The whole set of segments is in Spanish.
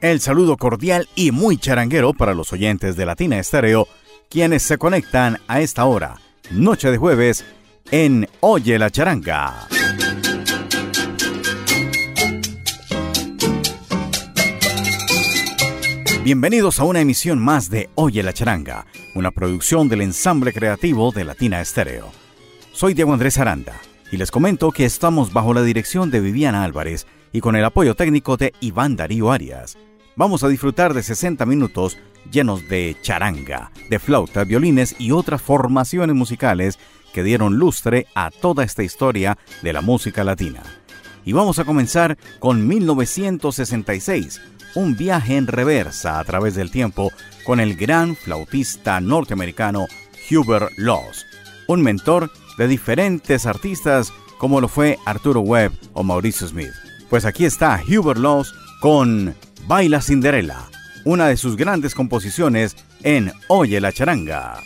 El saludo cordial y muy charanguero para los oyentes de Latina Estéreo, quienes se conectan a esta hora, noche de jueves, en Oye la Charanga. Bienvenidos a una emisión más de Oye la Charanga, una producción del ensamble creativo de Latina Estéreo. Soy Diego Andrés Aranda y les comento que estamos bajo la dirección de Viviana Álvarez y con el apoyo técnico de Iván Darío Arias vamos a disfrutar de 60 minutos llenos de charanga, de flauta, violines y otras formaciones musicales que dieron lustre a toda esta historia de la música latina. Y vamos a comenzar con 1966, un viaje en reversa a través del tiempo con el gran flautista norteamericano Hubert Laws, un mentor de diferentes artistas como lo fue Arturo Webb o Mauricio Smith. Pues aquí está Hubert Laws con Baila Cinderella, una de sus grandes composiciones en Oye la charanga.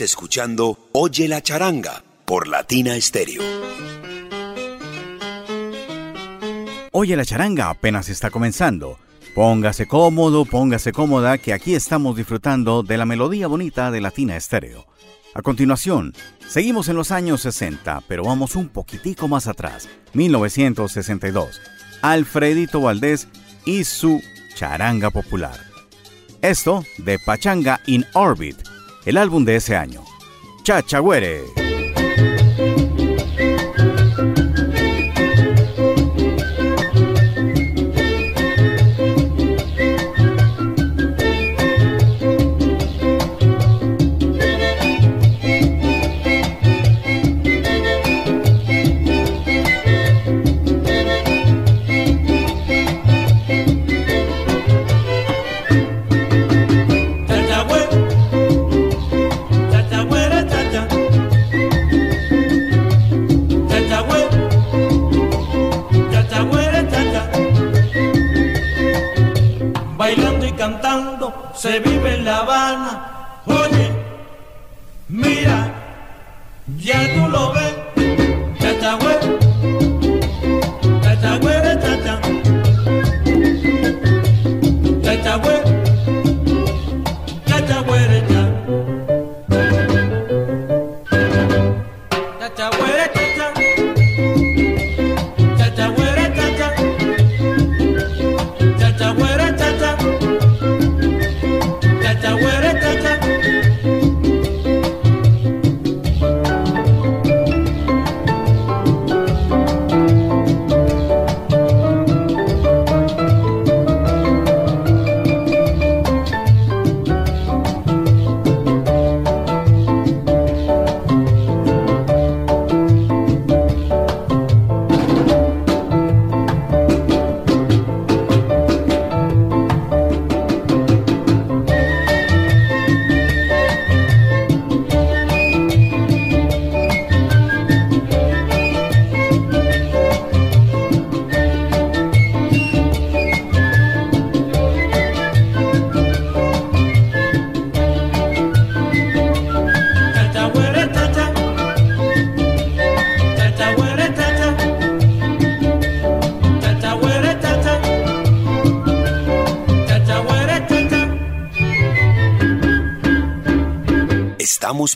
Escuchando Oye la charanga por Latina Stereo. Oye la charanga apenas está comenzando. Póngase cómodo, póngase cómoda, que aquí estamos disfrutando de la melodía bonita de Latina Estéreo. A continuación, seguimos en los años 60, pero vamos un poquitico más atrás, 1962. Alfredito Valdés y su charanga popular. Esto de Pachanga in Orbit, el álbum de ese año. Chachagüere. Se vive en La Habana. Oye, mira, ya tú lo ves,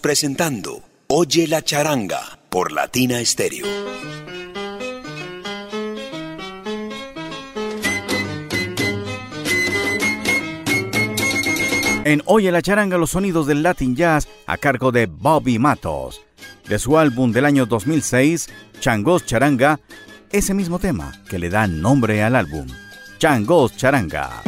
presentando Oye la charanga por Latina Stereo. En Oye la charanga los sonidos del Latin Jazz a cargo de Bobby Matos. De su álbum del año 2006, Changos Charanga, ese mismo tema que le da nombre al álbum, Changos Charanga.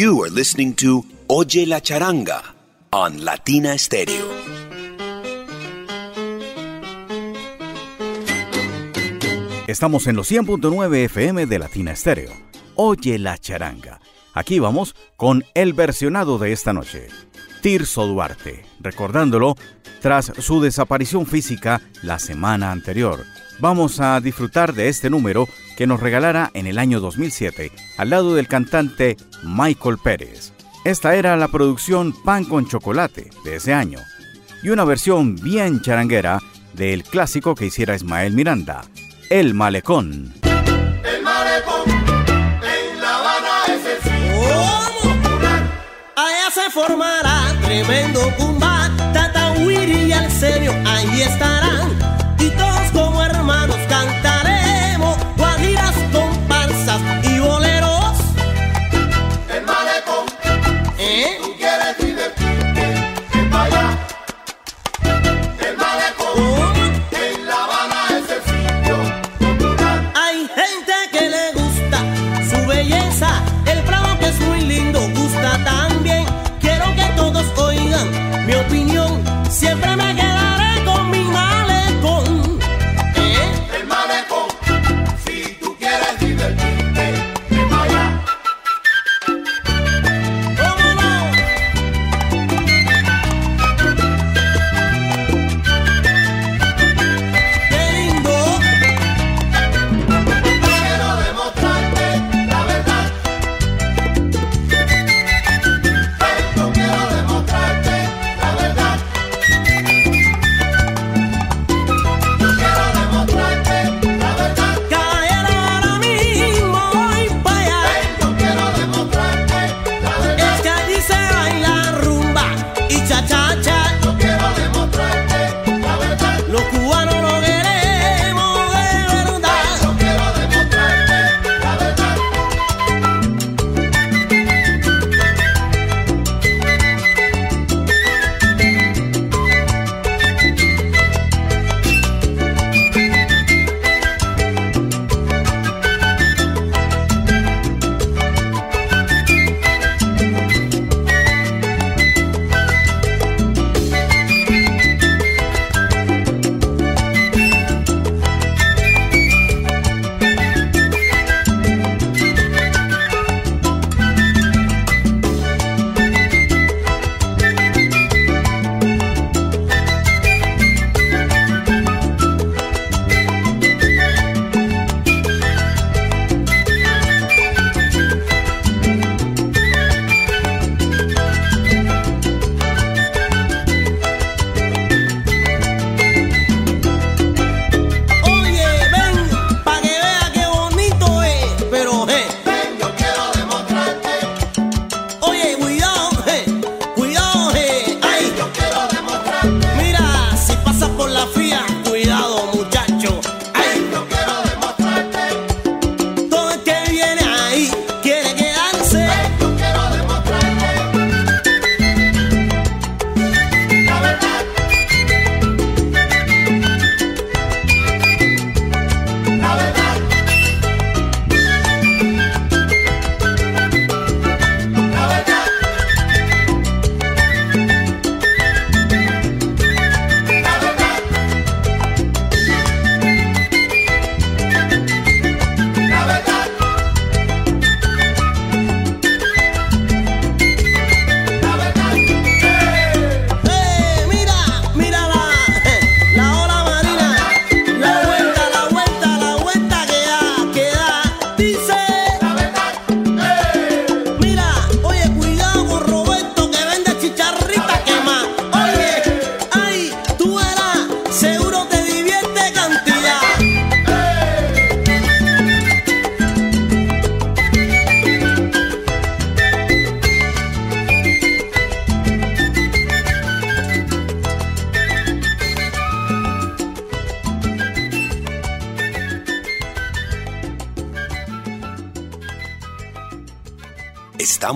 You are listening to Oye la Charanga on Latina Stereo. Estamos en los 100.9 FM de Latina Stereo. Oye la Charanga. Aquí vamos con el versionado de esta noche. Tirso Duarte, recordándolo tras su desaparición física la semana anterior vamos a disfrutar de este número que nos regalara en el año 2007 al lado del cantante Michael Pérez. Esta era la producción Pan con Chocolate de ese año y una versión bien charanguera del clásico que hiciera Ismael Miranda, El Malecón. El Malecón en La Habana es el sitio popular. Allá se formará tremendo Tatahuiri y serio ahí estarán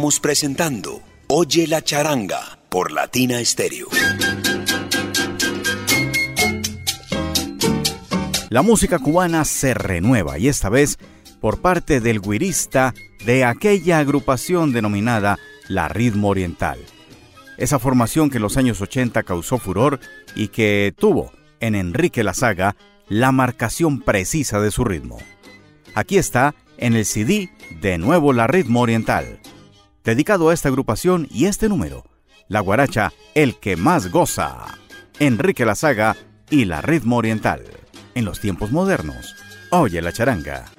presentando Oye la charanga por Latina Stereo. La música cubana se renueva y esta vez por parte del guirista de aquella agrupación denominada La Ritmo Oriental. Esa formación que en los años 80 causó furor y que tuvo en Enrique la Saga la marcación precisa de su ritmo. Aquí está en el CD de nuevo La Ritmo Oriental dedicado a esta agrupación y este número, la guaracha El que más goza, Enrique La Saga y la Ritmo Oriental. En los tiempos modernos, oye la charanga.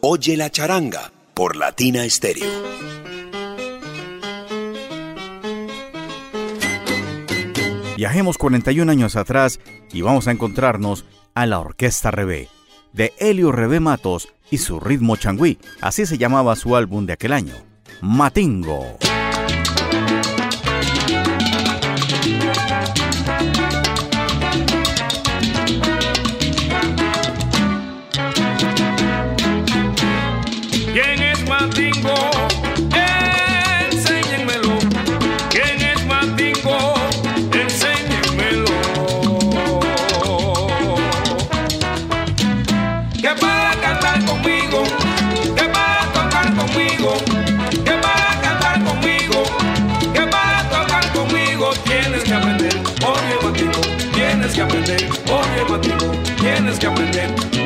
Oye la charanga por Latina Estéreo. Viajemos 41 años atrás y vamos a encontrarnos a la Orquesta Rebé, de Helio Rebé Matos y su ritmo changüí, así se llamaba su álbum de aquel año, Matingo. Tienes que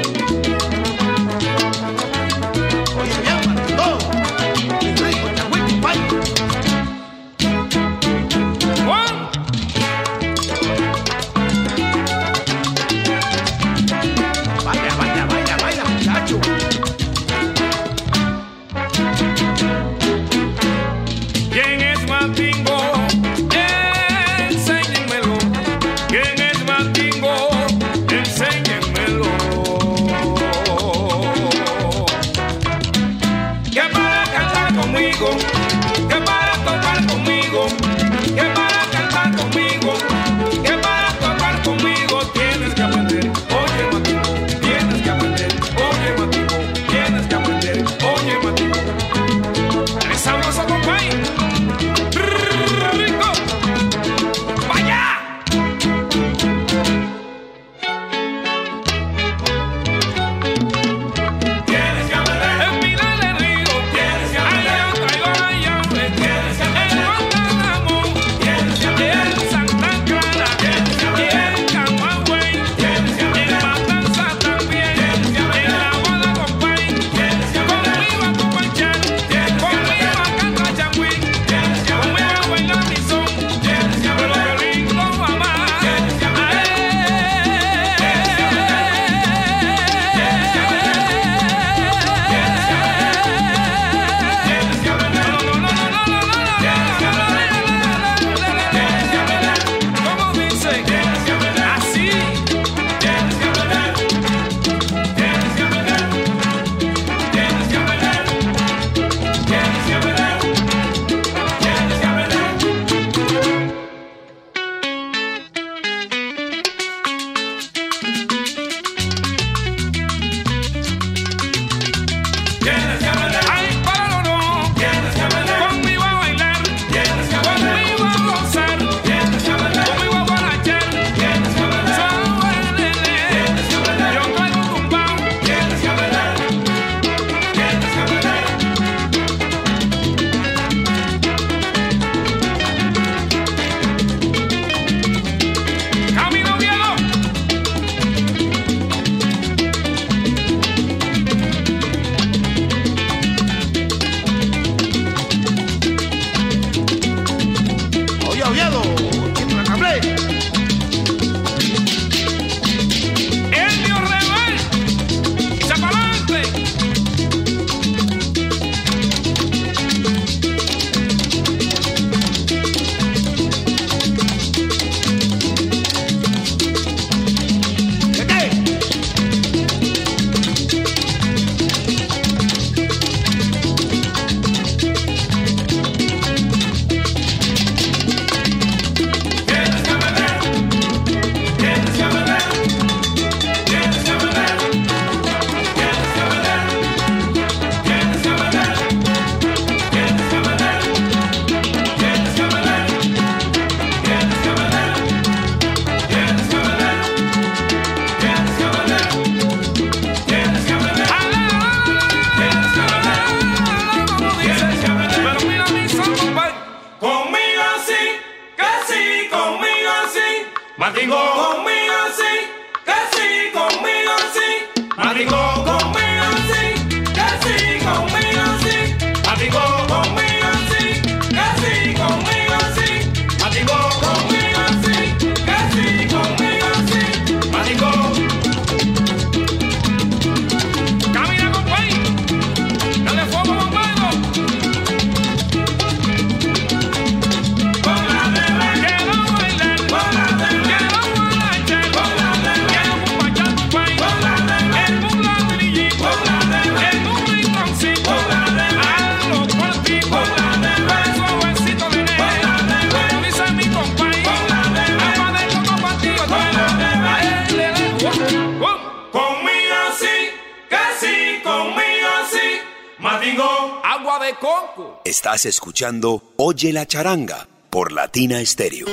Estás escuchando Oye la charanga por Latina Estéreo.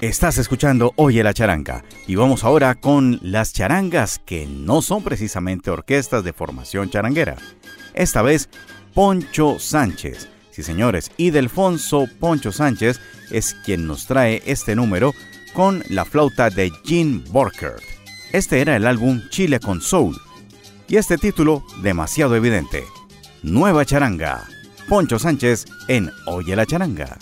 Estás escuchando Oye la charanga y vamos ahora con las charangas que no son precisamente orquestas de formación charanguera. Esta vez Poncho Sánchez. Sí, señores, y Poncho Sánchez es quien nos trae este número con la flauta de Gene Borkert. Este era el álbum Chile con Soul y este título demasiado evidente. Nueva charanga. Poncho Sánchez en Oye la charanga.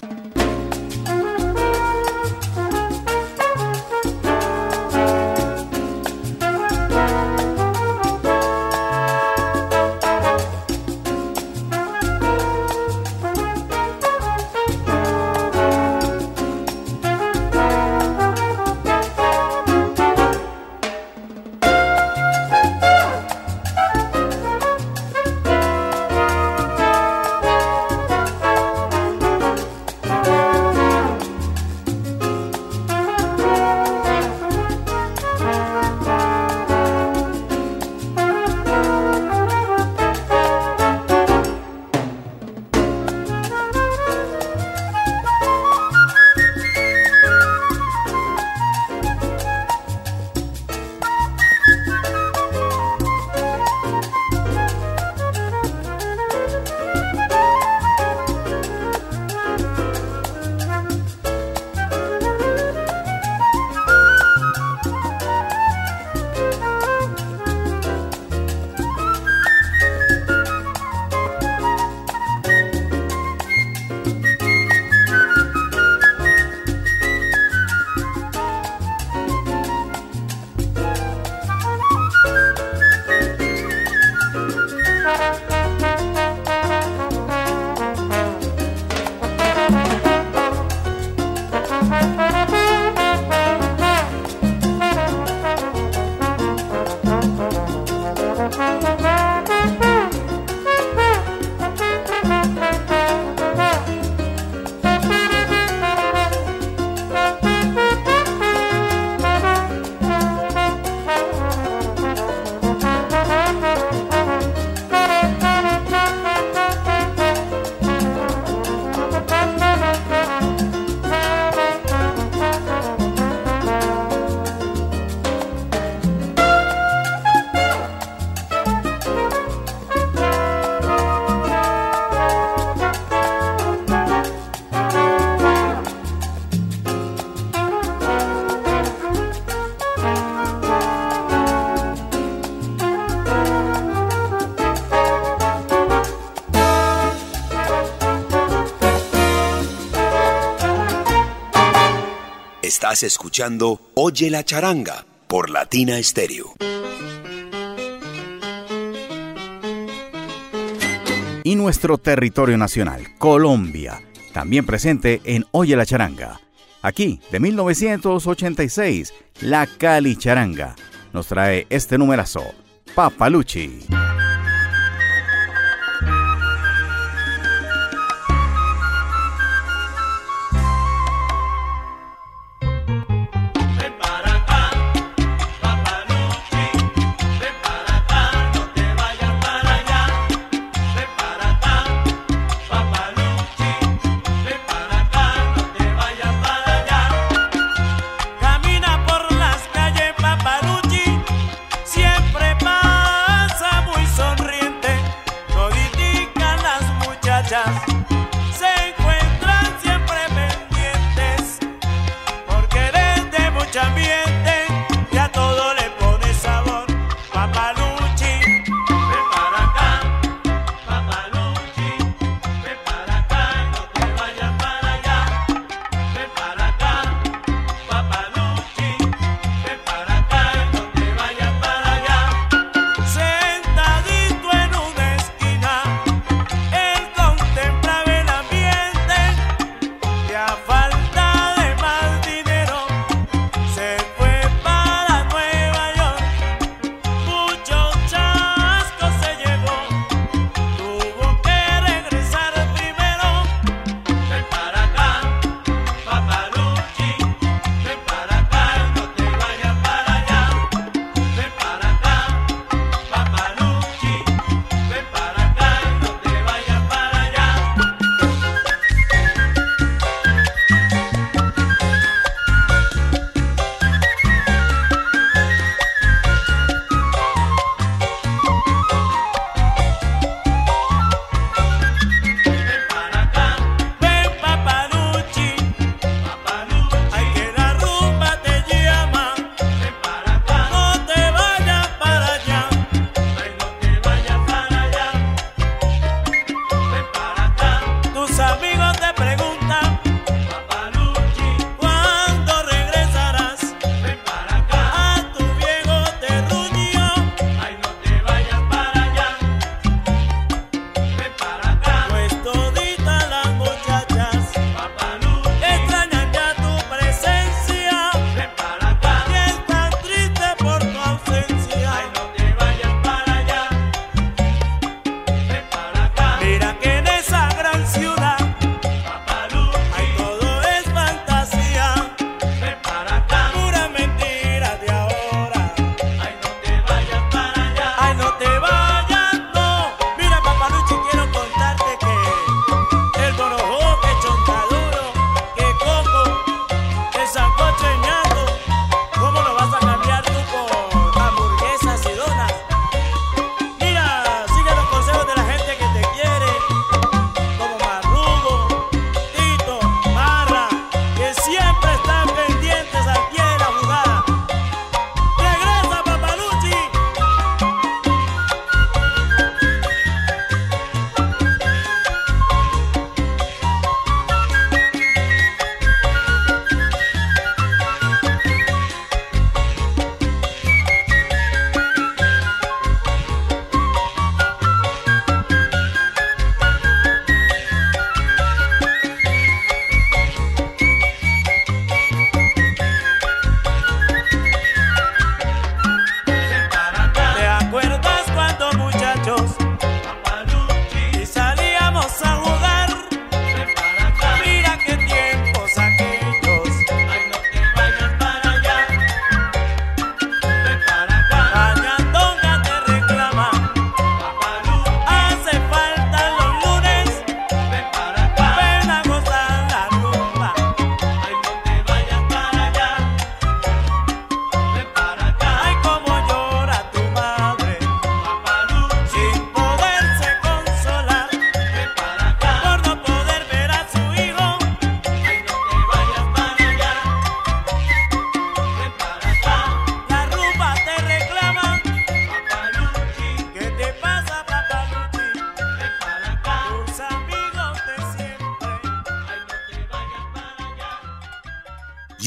Estás escuchando Oye la charanga por Latina Estéreo. Y nuestro territorio nacional, Colombia, también presente en Oye la charanga. Aquí, de 1986, la Cali Charanga nos trae este numerazo, Papalucci.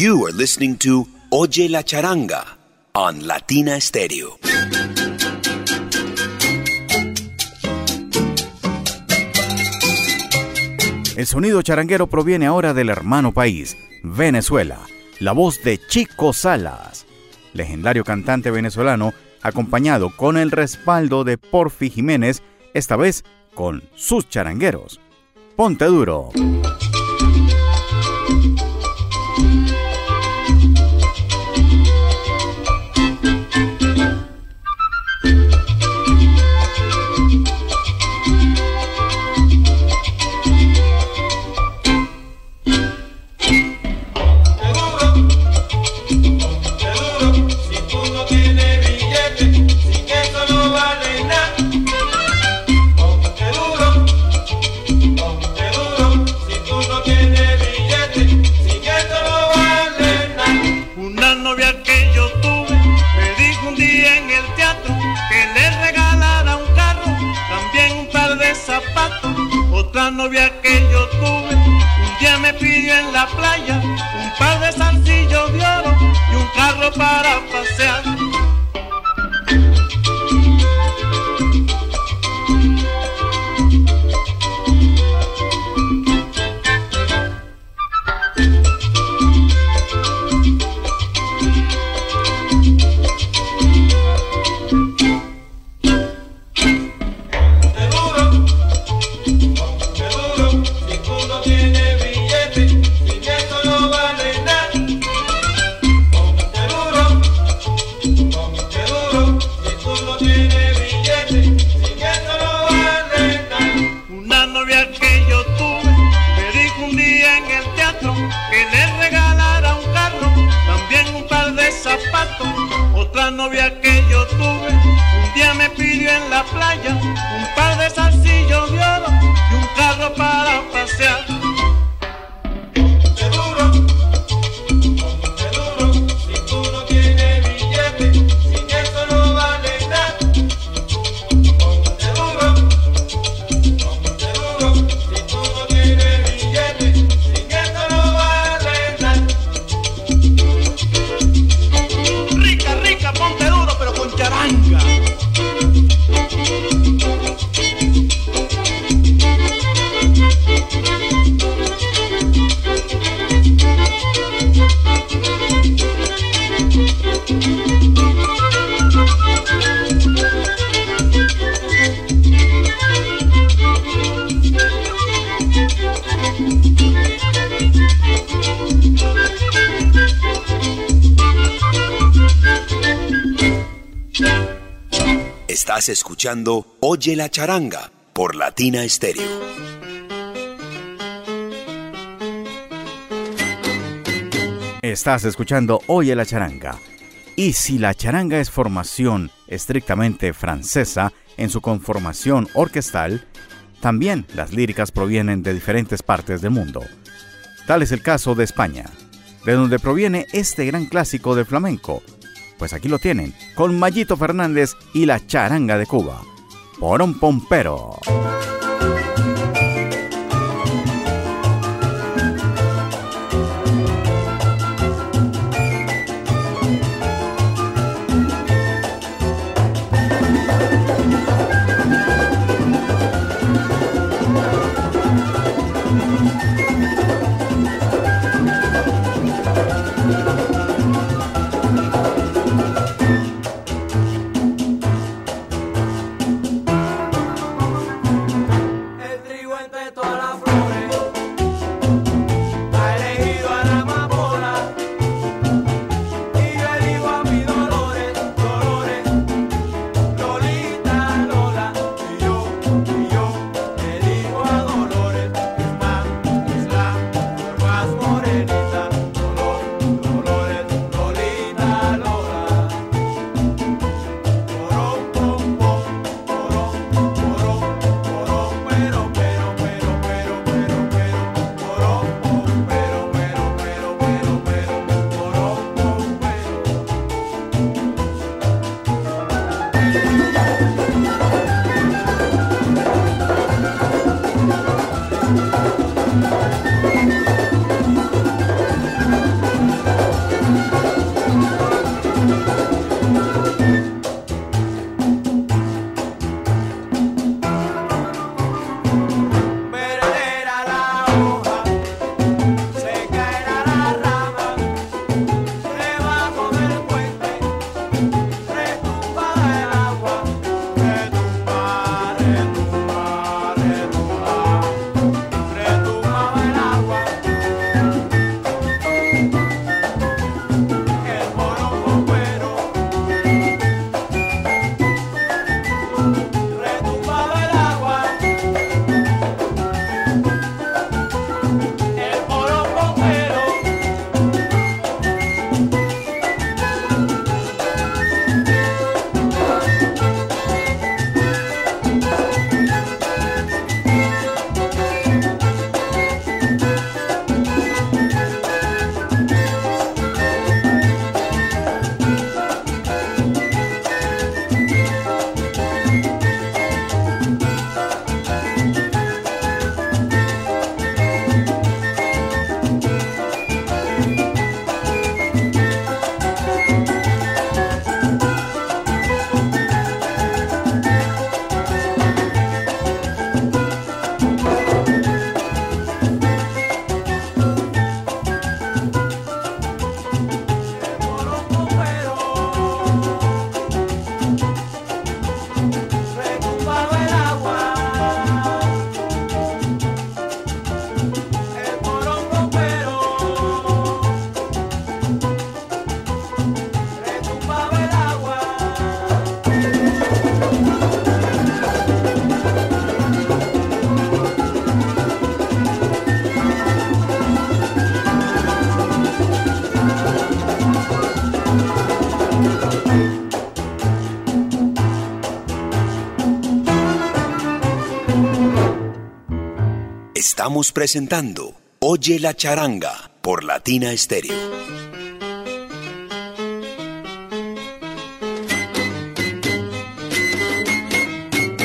You are listening to Oye la Charanga on Latina Stereo. El sonido charanguero proviene ahora del hermano país, Venezuela, la voz de Chico Salas, legendario cantante venezolano, acompañado con el respaldo de Porfi Jiménez, esta vez con sus charangueros. Ponte duro. Otra novia que yo tuve, un día me pidió en la playa un par de zarcillos de oro y un carro para pasear. la novia que yo tuve, un día me pidió en la playa Oye la charanga por Latina Stereo. Estás escuchando Oye la charanga. Y si la charanga es formación estrictamente francesa en su conformación orquestal, también las líricas provienen de diferentes partes del mundo. Tal es el caso de España, de donde proviene este gran clásico de flamenco, pues aquí lo tienen, con Mayito Fernández y la charanga de Cuba. Por un pompero. Estamos presentando Oye la charanga por Latina Estéreo.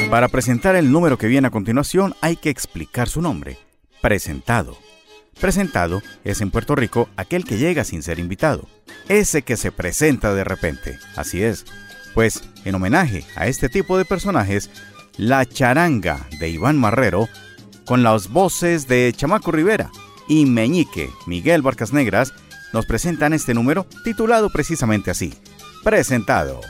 Para presentar el número que viene a continuación hay que explicar su nombre. Presentado. Presentado es en Puerto Rico aquel que llega sin ser invitado. Ese que se presenta de repente. Así es. Pues en homenaje a este tipo de personajes, La charanga de Iván Marrero, con las voces de Chamaco Rivera y Meñique Miguel Barcas Negras, nos presentan este número titulado precisamente así. Presentado.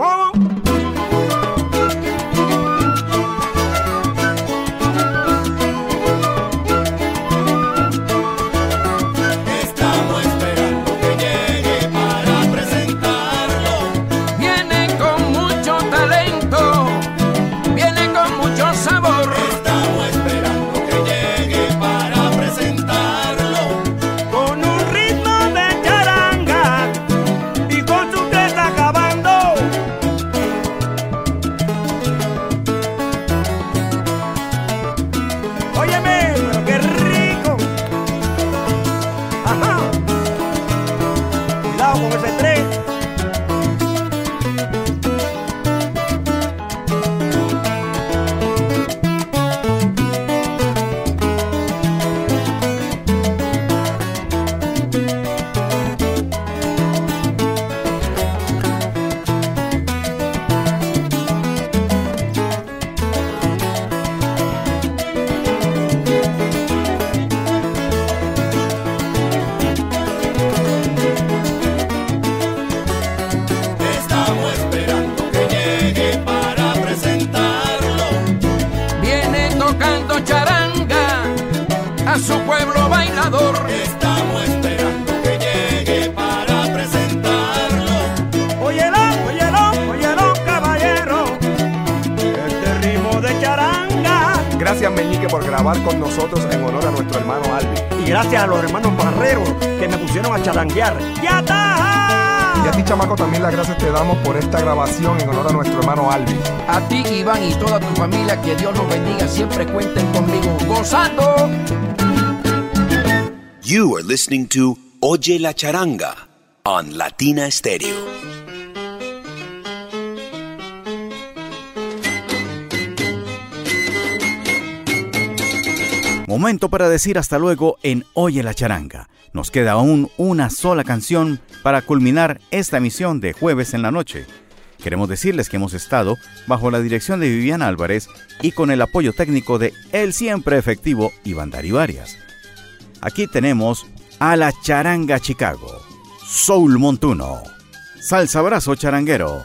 whoa. Gozando. You are listening to Oye la charanga on Latina Stereo. Momento para decir hasta luego en Oye la charanga. Nos queda aún una sola canción para culminar esta emisión de jueves en la noche. Queremos decirles que hemos estado bajo la dirección de Viviana Álvarez y con el apoyo técnico de el siempre efectivo Iván Dari. Aquí tenemos a la charanga Chicago, Soul Montuno, Salsa Abrazo Charanguero.